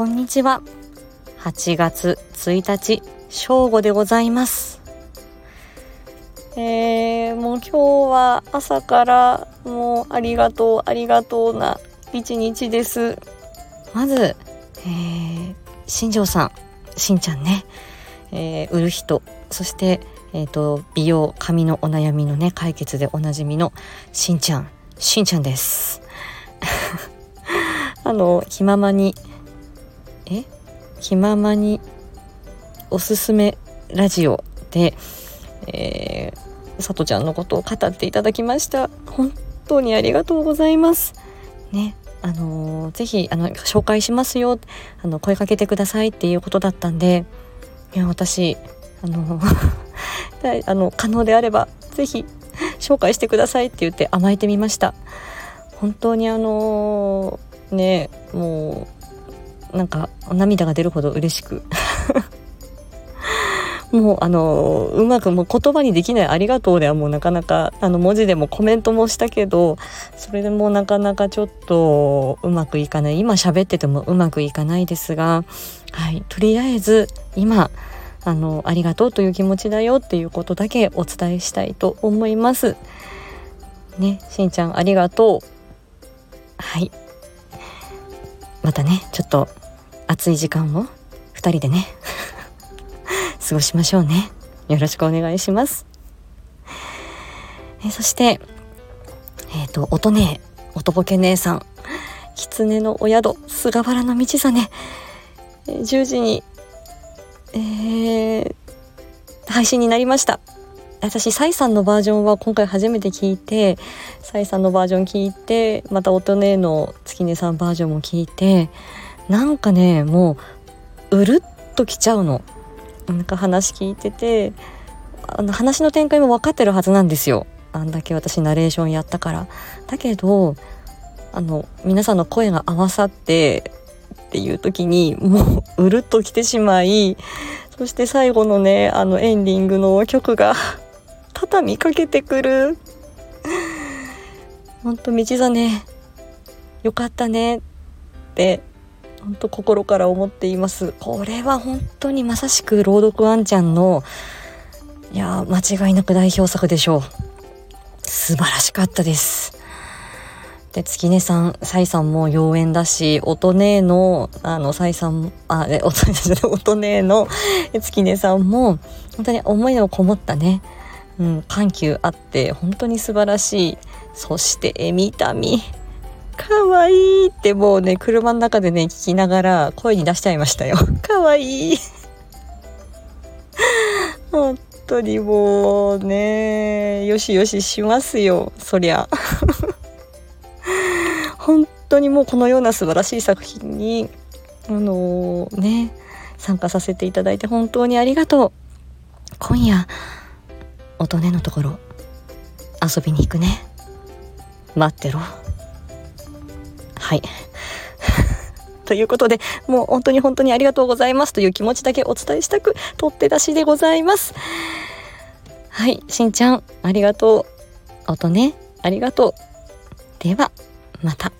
こんにちは。8月1日正午でございます。えー、もう今日は朝からもうありがとうありがとうな一日です。まず、えー、新庄さんしんちゃんね、えー、売る人そしてえっ、ー、と美容髪のお悩みのね解決でおなじみのしんちゃんしんちゃんです。あの気ままにえ？気ままにおすすめラジオで、えー、さとちゃんのことを語っていただきました。本当にありがとうございます。ねあのー、ぜひあの紹介しますよ。あの声かけてくださいっていうことだったんで。いや私あの あの可能であればぜひ紹介してくださいって言って甘えてみました。本当にあのー、ねもうなんか涙が出るほど嬉しく もうあのうまくもう言葉にできない「ありがとう」ではもうなかなかあの文字でもコメントもしたけどそれでもなかなかちょっとうまくいかない今喋っててもうまくいかないですが、はい、とりあえず今あのありがとうという気持ちだよっていうことだけお伝えしたいと思います。ねしんちゃんありがとう。はいまたねちょっと暑い時間を2人でね 過ごしましょうね。よろしくお願いします。えそしてえっ、ー、と音ね音ボケ姉さん。狐のお宿菅原の道真、えー、10時にえー、配信になりました。私サイさんのバージョンは今回初めて聞いてサイさんのバージョン聞いてまた音音の月音さんバージョンも聞いてなんかねもううるっときちゃうの。なんか話聞いててあの話の展開も分かってるはずなんですよ。あんだけ私ナレーションやったから。だけどあの皆さんの声が合わさってっていう時にもううるっときてしまいそして最後のねあのエンディングの曲が畳みかけてくる。ほんと道真よかったねって。本当心から思っています。これは本当にまさしく朗読あんちゃんのいや間違いなく代表作でしょう。素晴らしかったです。で月音さんサイさんも妖艶だし音音のあのサイさんもあえ音音の月音さんも本当に思いのこもったね、うん、緩急あって本当に素晴らしい。そしてえみたみかわいいってもうね車の中でね聞きながら声に出しちゃいましたよ。かわいい。本当にもうねよしよししますよそりゃ。本当にもうこのような素晴らしい作品にあのー、ね参加させていただいて本当にありがとう。今夜音音のところ遊びに行くね。待ってろ。はい。ということでもう本当に本当にありがとうございますという気持ちだけお伝えしたく取って出しでございます。はい。しんちゃんありがとう。音ね。ありがとう。ではまた。